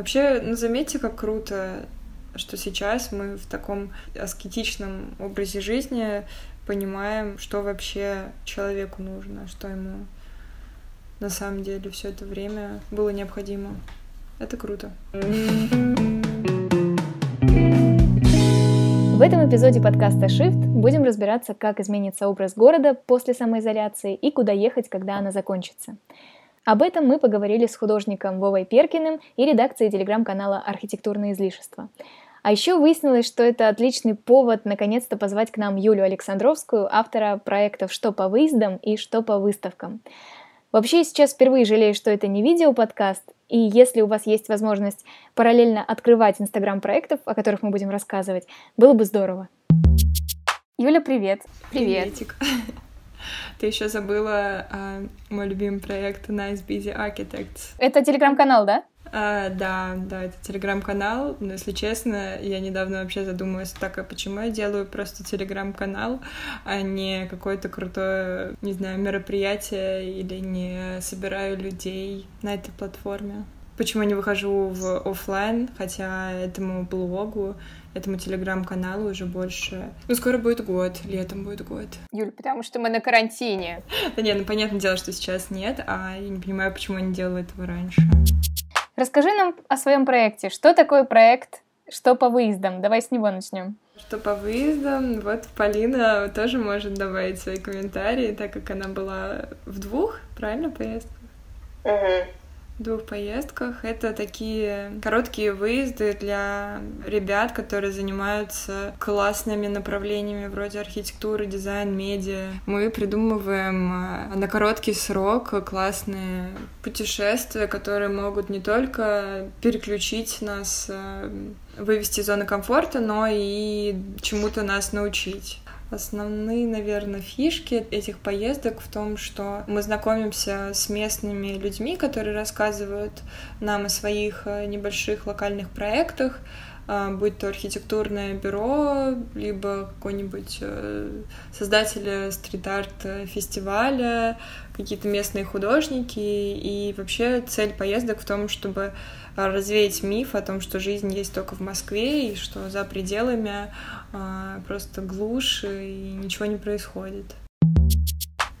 Вообще, ну заметьте, как круто, что сейчас мы в таком аскетичном образе жизни понимаем, что вообще человеку нужно, что ему на самом деле все это время было необходимо. Это круто. В этом эпизоде подкаста Shift будем разбираться, как изменится образ города после самоизоляции и куда ехать, когда она закончится. Об этом мы поговорили с художником Вовой Перкиным и редакцией телеграм-канала «Архитектурные излишества». А еще выяснилось, что это отличный повод наконец-то позвать к нам Юлю Александровскую, автора проектов «Что по выездам» и «Что по выставкам». Вообще, я сейчас впервые жалею, что это не видео-подкаст, и если у вас есть возможность параллельно открывать инстаграм проектов, о которых мы будем рассказывать, было бы здорово. Юля, привет. Привет. Приветик. Ты еще забыла а, мой любимый проект Nice Busy Architects. Это телеграм-канал, да? А, да, да, это телеграм-канал. Но если честно, я недавно вообще задумалась, так, а почему я делаю просто телеграм-канал, а не какое-то крутое, не знаю, мероприятие или не собираю людей на этой платформе. Почему я не выхожу в офлайн, хотя этому блогу этому телеграм-каналу уже больше... Ну, скоро будет год, летом будет год. Юль, потому что мы на карантине. Да нет, ну, понятное дело, что сейчас нет, а я не понимаю, почему я не делала этого раньше. Расскажи нам о своем проекте. Что такое проект «Что по выездам»? Давай с него начнем. Что по выездам, вот Полина тоже может добавить свои комментарии, так как она была в двух, правильно, поездках? Угу двух поездках. Это такие короткие выезды для ребят, которые занимаются классными направлениями вроде архитектуры, дизайн, медиа. Мы придумываем э, на короткий срок классные путешествия, которые могут не только переключить нас, э, вывести из зоны комфорта, но и чему-то нас научить. Основные, наверное, фишки этих поездок в том, что мы знакомимся с местными людьми, которые рассказывают нам о своих э, небольших локальных проектах, э, будь то архитектурное бюро, либо какой-нибудь э, создатели стрит-арт фестиваля, какие-то местные художники. И вообще цель поездок в том, чтобы развеять миф о том, что жизнь есть только в Москве и что за пределами а, просто глушь и ничего не происходит.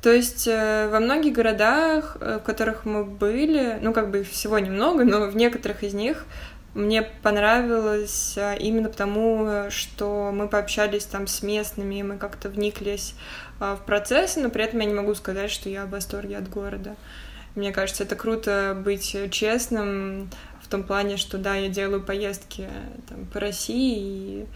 То есть э, во многих городах, э, в которых мы были, ну как бы всего немного, но в некоторых из них мне понравилось а, именно потому, что мы пообщались там с местными, мы как-то вниклись а, в процессы, но при этом я не могу сказать, что я в восторге от города. Мне кажется, это круто быть честным в том плане, что да, я делаю поездки там, по России и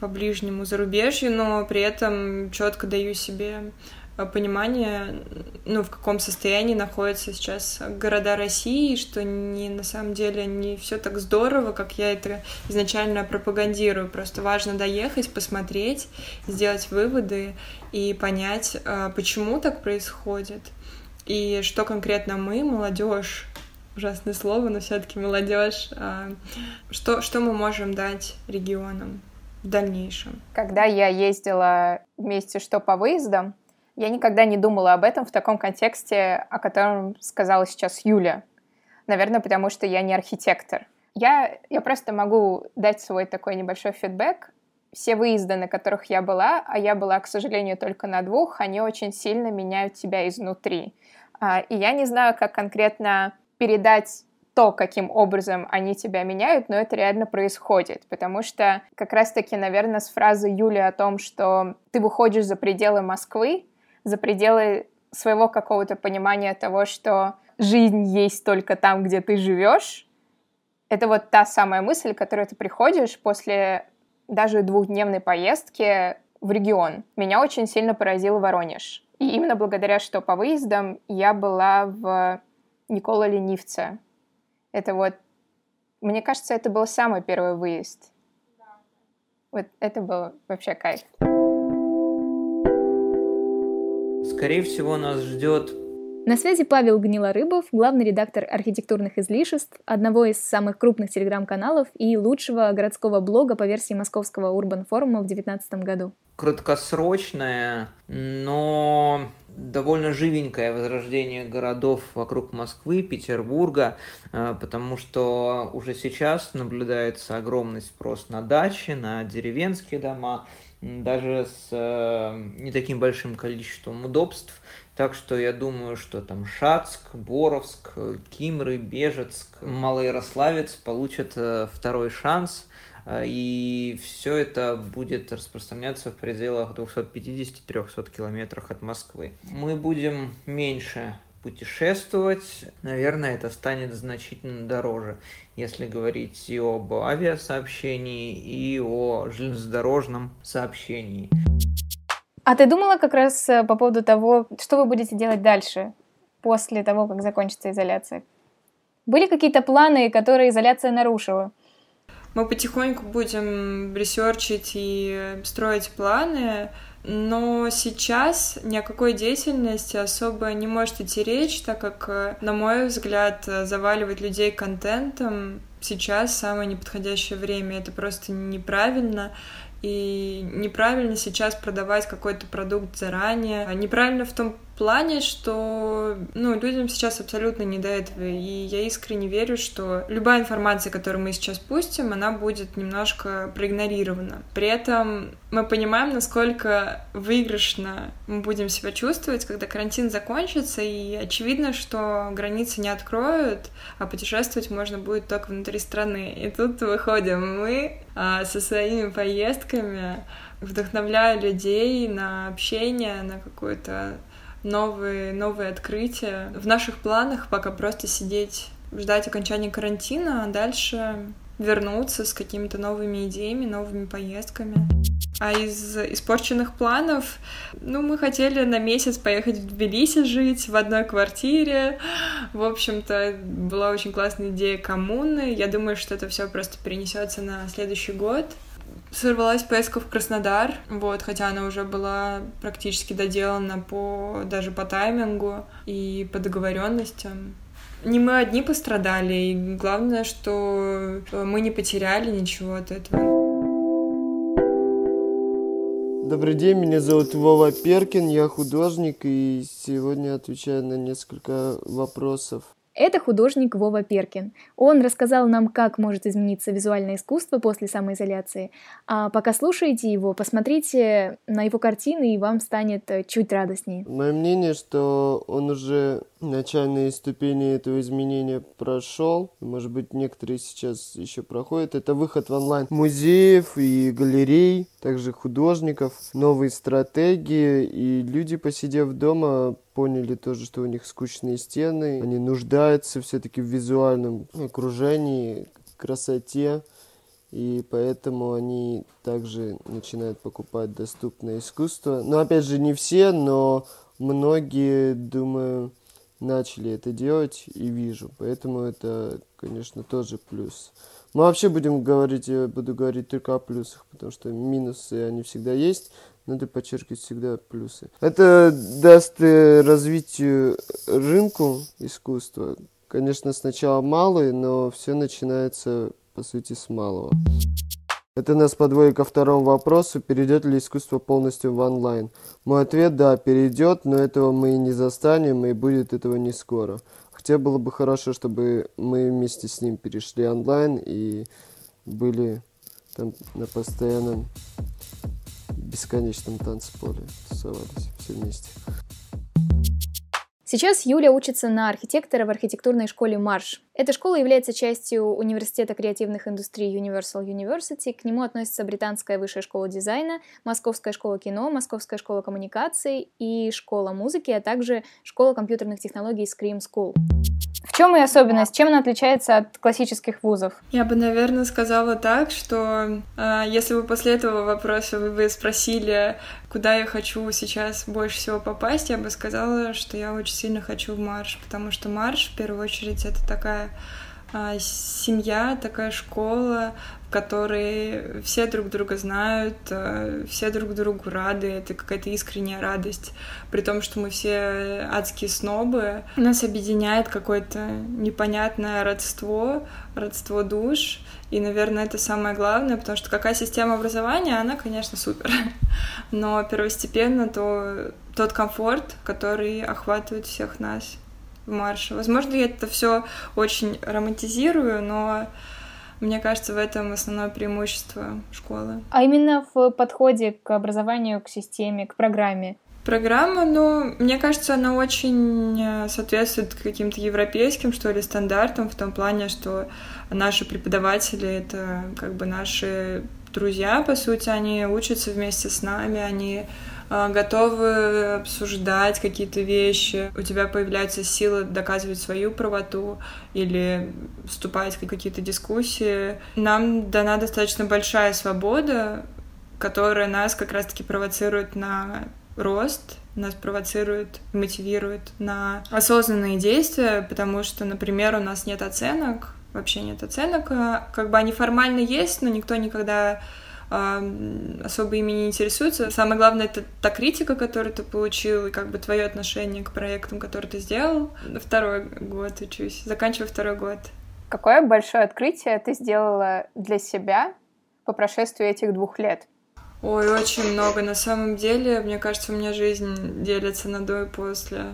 по ближнему зарубежью, но при этом четко даю себе э, понимание, ну, в каком состоянии находятся сейчас города России, что не на самом деле не все так здорово, как я это изначально пропагандирую. Просто важно доехать, посмотреть, сделать выводы и понять, э, почему так происходит и что конкретно мы, молодежь, ужасное слово, но все-таки молодежь, э, что, что мы можем дать регионам в дальнейшем? Когда я ездила вместе что по выездам, я никогда не думала об этом в таком контексте, о котором сказала сейчас Юля. Наверное, потому что я не архитектор. Я, я просто могу дать свой такой небольшой фидбэк. Все выезды, на которых я была, а я была, к сожалению, только на двух, они очень сильно меняют тебя изнутри. А, и я не знаю, как конкретно передать то, каким образом они тебя меняют, но это реально происходит, потому что как раз-таки, наверное, с фразы Юли о том, что ты выходишь за пределы Москвы, за пределы своего какого-то понимания того, что жизнь есть только там, где ты живешь, это вот та самая мысль, к которой ты приходишь после даже двухдневной поездки в регион. Меня очень сильно поразил Воронеж. И именно благодаря что по выездам я была в Никола Ленивца, это вот, мне кажется, это был самый первый выезд. Вот это был вообще кайф. Скорее всего, нас ждет на связи Павел Гнилорыбов, главный редактор архитектурных излишеств, одного из самых крупных телеграм-каналов и лучшего городского блога по версии московского Урбан форума в 2019 году. Краткосрочное, но довольно живенькое возрождение городов вокруг Москвы, Петербурга, э, потому что уже сейчас наблюдается огромный спрос на дачи, на деревенские дома, даже с э, не таким большим количеством удобств. Так что я думаю, что там Шацк, Боровск, Кимры, Бежецк, Малоярославец получат э, второй шанс. Э, и все это будет распространяться в пределах 250-300 километров от Москвы. Мы будем меньше путешествовать, наверное, это станет значительно дороже, если говорить и об авиасообщении, и о железнодорожном сообщении. А ты думала как раз э, по поводу того, что вы будете делать дальше, после того, как закончится изоляция? Были какие-то планы, которые изоляция нарушила? Мы потихоньку будем ресерчить и строить планы, но сейчас ни о какой деятельности особо не может идти речь, так как, на мой взгляд, заваливать людей контентом сейчас самое неподходящее время. Это просто неправильно. И неправильно сейчас продавать какой-то продукт заранее. Неправильно в том плане, что ну, людям сейчас абсолютно не до этого. И я искренне верю, что любая информация, которую мы сейчас пустим, она будет немножко проигнорирована. При этом мы понимаем, насколько выигрышно мы будем себя чувствовать, когда карантин закончится, и очевидно, что границы не откроют, а путешествовать можно будет только внутри страны. И тут выходим мы а, со своими поездками, вдохновляя людей на общение, на какую-то новые, новые открытия. В наших планах пока просто сидеть, ждать окончания карантина, а дальше вернуться с какими-то новыми идеями, новыми поездками. А из испорченных планов, ну, мы хотели на месяц поехать в Тбилиси жить в одной квартире. В общем-то, была очень классная идея коммуны. Я думаю, что это все просто перенесется на следующий год. Сорвалась поездка в Краснодар, вот, хотя она уже была практически доделана по даже по таймингу и по договоренностям. Не мы одни пострадали, и главное, что мы не потеряли ничего от этого. Добрый день, меня зовут Вова Перкин, я художник и сегодня отвечаю на несколько вопросов. Это художник Вова Перкин. Он рассказал нам, как может измениться визуальное искусство после самоизоляции. А пока слушаете его, посмотрите на его картины, и вам станет э, чуть радостнее. Мое мнение, что он уже начальные ступени этого изменения прошел. Может быть, некоторые сейчас еще проходят. Это выход в онлайн музеев и галерей, также художников, новые стратегии. И люди, посидев дома, поняли тоже, что у них скучные стены, они нуждаются все-таки в визуальном окружении, красоте, и поэтому они также начинают покупать доступное искусство. Но опять же, не все, но многие, думаю, начали это делать и вижу. Поэтому это, конечно, тоже плюс. Мы вообще будем говорить, я буду говорить только о плюсах, потому что минусы, они всегда есть надо подчеркивать всегда плюсы. Это даст э, развитию рынку искусства. Конечно, сначала малый, но все начинается, по сути, с малого. Это нас подводит ко второму вопросу, перейдет ли искусство полностью в онлайн. Мой ответ – да, перейдет, но этого мы и не застанем, и будет этого не скоро. Хотя было бы хорошо, чтобы мы вместе с ним перешли онлайн и были там на постоянном бесконечном танцполе тусовались все вместе. Сейчас Юля учится на архитектора в архитектурной школе «Марш». Эта школа является частью Университета креативных индустрий Universal University. К нему относятся Британская высшая школа дизайна, Московская школа кино, Московская школа коммуникаций и школа музыки, а также школа компьютерных технологий Scream School. Чем ее особенность? Чем она отличается от классических вузов? Я бы, наверное, сказала так, что э, если бы после этого вопроса вы бы спросили, куда я хочу сейчас больше всего попасть, я бы сказала, что я очень сильно хочу в марш, потому что марш, в первую очередь, это такая семья, такая школа, в которой все друг друга знают, а, все друг другу рады, это какая-то искренняя радость. При том, что мы все адские снобы, нас объединяет какое-то непонятное родство, родство душ, и, наверное, это самое главное, потому что какая система образования, она, конечно, супер. Но первостепенно то тот комфорт, который охватывает всех нас в марше. Возможно, я это все очень романтизирую, но мне кажется, в этом основное преимущество школы. А именно в подходе к образованию, к системе, к программе? Программа, ну, мне кажется, она очень э, соответствует каким-то европейским, что ли, стандартам, в том плане, что наши преподаватели — это как бы наши друзья, по сути, они учатся вместе с нами, они готовы обсуждать какие-то вещи, у тебя появляется сила доказывать свою правоту или вступать в какие-то дискуссии. Нам дана достаточно большая свобода, которая нас как раз-таки провоцирует на рост, нас провоцирует, мотивирует на осознанные действия, потому что, например, у нас нет оценок, вообще нет оценок, а как бы они формально есть, но никто никогда особо ими не интересуются. Самое главное — это та критика, которую ты получил, и как бы твое отношение к проектам, которые ты сделал. Второй год учусь, заканчиваю второй год. Какое большое открытие ты сделала для себя по прошествии этих двух лет? Ой, очень много. На самом деле, мне кажется, у меня жизнь делится на до и после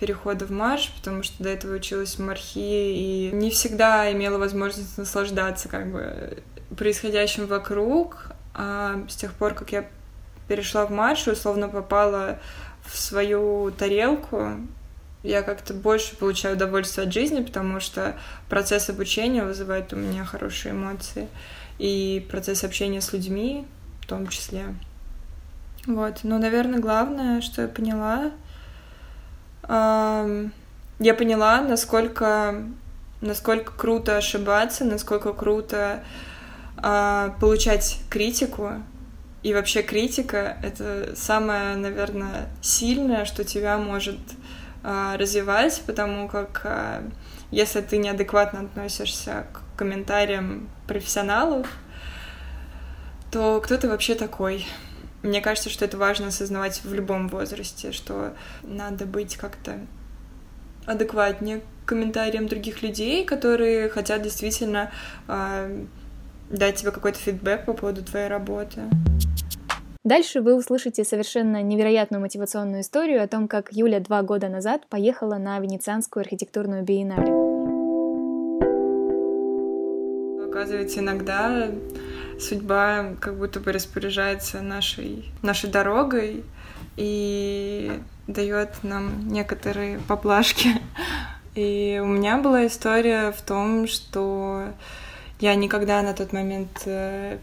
перехода в марш, потому что до этого училась в мархи и не всегда имела возможность наслаждаться как бы происходящим вокруг, а с тех пор, как я перешла в марш и условно попала в свою тарелку, я как-то больше получаю удовольствие от жизни, потому что процесс обучения вызывает у меня хорошие эмоции. И процесс общения с людьми в том числе. Вот. Но, наверное, главное, что я поняла, я поняла, насколько, насколько круто ошибаться, насколько круто а, получать критику. И вообще критика — это самое, наверное, сильное, что тебя может а, развивать, потому как а, если ты неадекватно относишься к комментариям профессионалов, то кто ты вообще такой? Мне кажется, что это важно осознавать в любом возрасте, что надо быть как-то адекватнее к комментариям других людей, которые хотят действительно дать тебе какой-то фидбэк по поводу твоей работы. Дальше вы услышите совершенно невероятную мотивационную историю о том, как Юля два года назад поехала на Венецианскую архитектурную биеннале. Оказывается, иногда судьба как будто бы распоряжается нашей, нашей дорогой и дает нам некоторые поблажки. И у меня была история в том, что я никогда на тот момент э,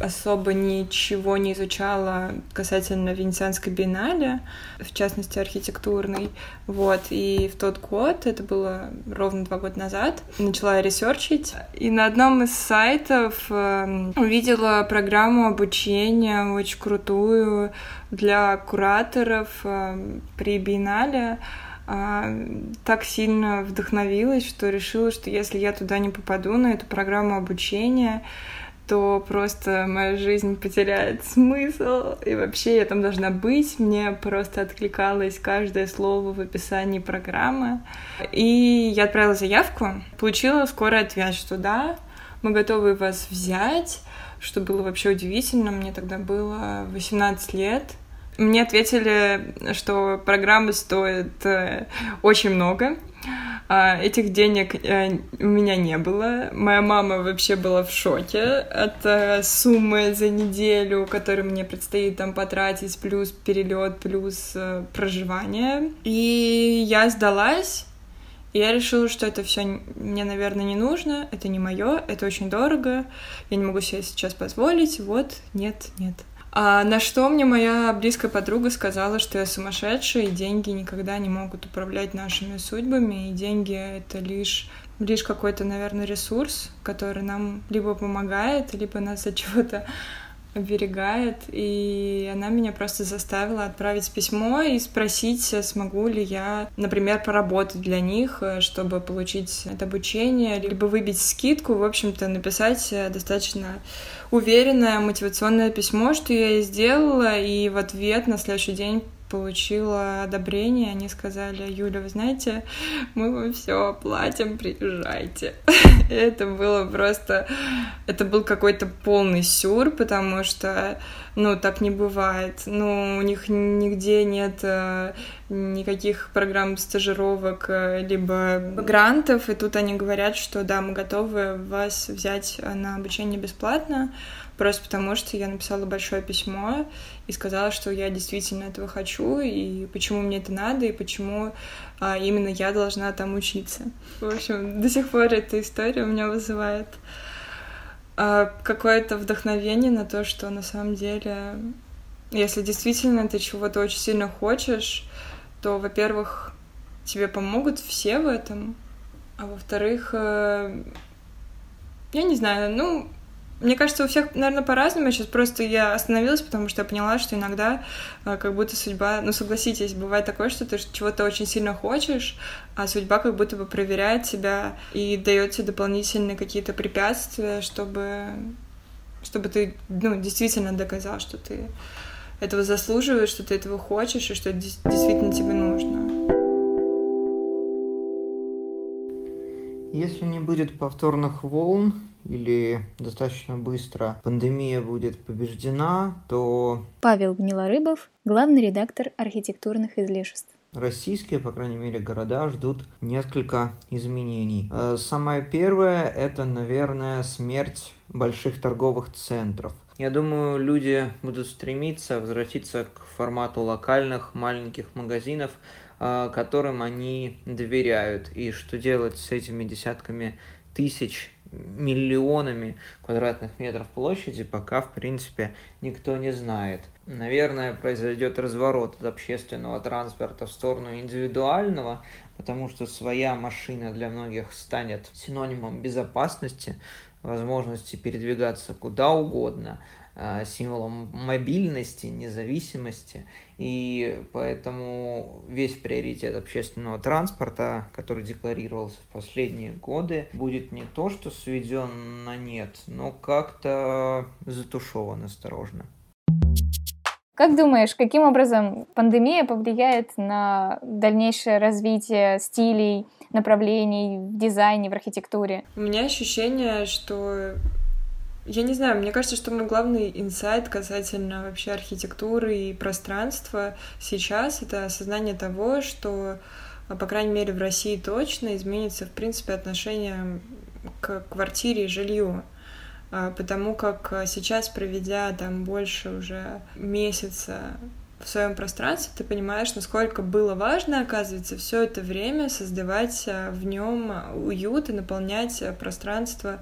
особо ничего не изучала касательно Венецианской биеннале, в частности архитектурной. Вот. И в тот год, это было ровно два года назад, начала ресерчить. И на одном из сайтов э, увидела программу обучения очень крутую для кураторов э, при биеннале так сильно вдохновилась, что решила, что если я туда не попаду на эту программу обучения, то просто моя жизнь потеряет смысл, и вообще я там должна быть. Мне просто откликалось каждое слово в описании программы. И я отправила заявку, получила скорый ответ, что да, мы готовы вас взять, что было вообще удивительно. Мне тогда было 18 лет, мне ответили, что программа стоит э, очень много. А, этих денег э, у меня не было. Моя мама вообще была в шоке от э, суммы за неделю, которую мне предстоит там потратить, плюс перелет, плюс проживание. И я сдалась. И я решила, что это все мне, наверное, не нужно, это не мое, это очень дорого, я не могу себе сейчас позволить, вот, нет, нет. А на что мне моя близкая подруга сказала, что я сумасшедшая, и деньги никогда не могут управлять нашими судьбами, и деньги — это лишь лишь какой-то, наверное, ресурс, который нам либо помогает, либо нас от чего-то оберегает, и она меня просто заставила отправить письмо и спросить, смогу ли я, например, поработать для них, чтобы получить это обучение, либо выбить скидку, в общем-то, написать достаточно уверенное мотивационное письмо, что я и сделала, и в ответ на следующий день получила одобрение, они сказали, Юля, вы знаете, мы вам все оплатим, приезжайте. это было просто, это был какой-то полный сюр, потому что, ну, так не бывает. Ну, у них нигде нет э, никаких программ стажировок, э, либо грантов, и тут они говорят, что да, мы готовы вас взять на обучение бесплатно, просто потому что я написала большое письмо и сказала, что я действительно этого хочу, и почему мне это надо, и почему а, именно я должна там учиться. В общем, до сих пор эта история у меня вызывает какое-то вдохновение на то, что на самом деле, если действительно ты чего-то очень сильно хочешь, то, во-первых, тебе помогут все в этом, а во-вторых, э, я не знаю, ну, мне кажется, у всех, наверное, по-разному. Сейчас просто я остановилась, потому что я поняла, что иногда э, как будто судьба... Ну, согласитесь, бывает такое, что ты чего-то очень сильно хочешь, а судьба как будто бы проверяет тебя и дает тебе дополнительные какие-то препятствия, чтобы, чтобы ты, ну, действительно доказал, что ты этого заслуживаешь, что ты этого хочешь и что это действительно тебе нужно. Если не будет повторных волн, или достаточно быстро пандемия будет побеждена, то... Павел Гнилорыбов, главный редактор архитектурных излишеств. Российские, по крайней мере, города ждут несколько изменений. Э, самое первое – это, наверное, смерть больших торговых центров. Я думаю, люди будут стремиться возвратиться к формату локальных маленьких магазинов, э, которым они доверяют. И что делать с этими десятками тысяч миллионами квадратных метров площади пока, в принципе, никто не знает. Наверное, произойдет разворот от общественного транспорта в сторону индивидуального, потому что своя машина для многих станет синонимом безопасности, возможности передвигаться куда угодно, а, символом мобильности, независимости. И поэтому весь приоритет общественного транспорта, который декларировался в последние годы, будет не то, что сведен на нет, но как-то затушеван осторожно. Как думаешь, каким образом пандемия повлияет на дальнейшее развитие стилей, направлений в дизайне, в архитектуре? У меня ощущение, что я не знаю, мне кажется, что мой главный инсайт касательно вообще архитектуры и пространства сейчас — это осознание того, что, по крайней мере, в России точно изменится, в принципе, отношение к квартире и жилью. А, потому как сейчас, проведя там больше уже месяца в своем пространстве, ты понимаешь, насколько было важно, оказывается, все это время создавать а, в нем уют и наполнять пространство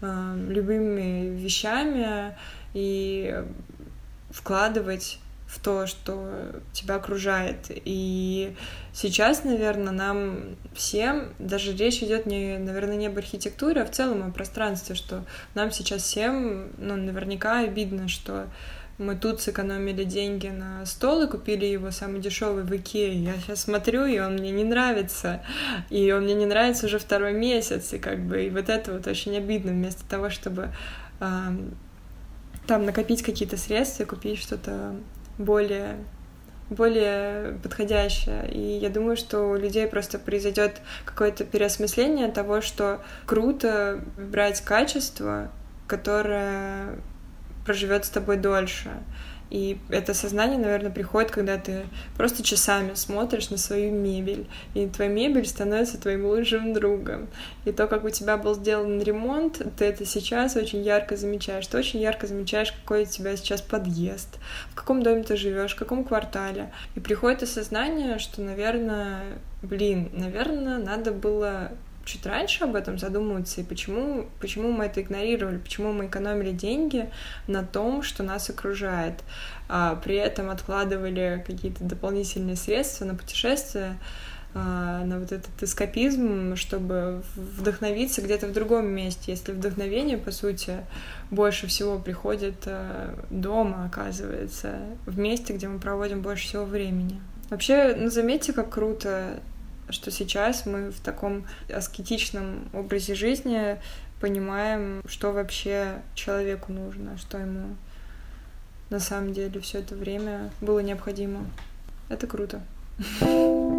э, любыми вещами и вкладывать в то, что тебя окружает. И сейчас, наверное, нам всем, даже речь идет не, наверное, не об архитектуре, а в целом о пространстве, что нам сейчас всем, ну, наверняка видно, что мы тут сэкономили деньги на стол и купили его самый дешевый в Икее. Я сейчас смотрю, и он мне не нравится. И он мне не нравится уже второй месяц. И как бы и вот это вот очень обидно. Вместо того, чтобы там накопить какие-то средства и купить что-то более более подходящее. И я думаю, что у людей просто произойдет какое-то переосмысление того, что круто брать качество, которое проживет с тобой дольше. И это сознание, наверное, приходит, когда ты просто часами смотришь на свою мебель, и твоя мебель становится твоим лучшим другом. И то, как у тебя был сделан ремонт, ты это сейчас очень ярко замечаешь. Ты очень ярко замечаешь, какой у тебя сейчас подъезд, в каком доме ты живешь, в каком квартале. И приходит осознание, что, наверное, блин, наверное, надо было чуть раньше об этом задумываться, и почему, почему мы это игнорировали, почему мы экономили деньги на том, что нас окружает, а при этом откладывали какие-то дополнительные средства на путешествия, а, на вот этот эскапизм, чтобы вдохновиться где-то в другом месте. Если вдохновение, по сути, больше всего приходит а, дома, оказывается, в месте, где мы проводим больше всего времени. Вообще, ну, заметьте, как круто, что сейчас мы в таком аскетичном образе жизни понимаем, что вообще человеку нужно, что ему на самом деле все это время было необходимо. Это круто.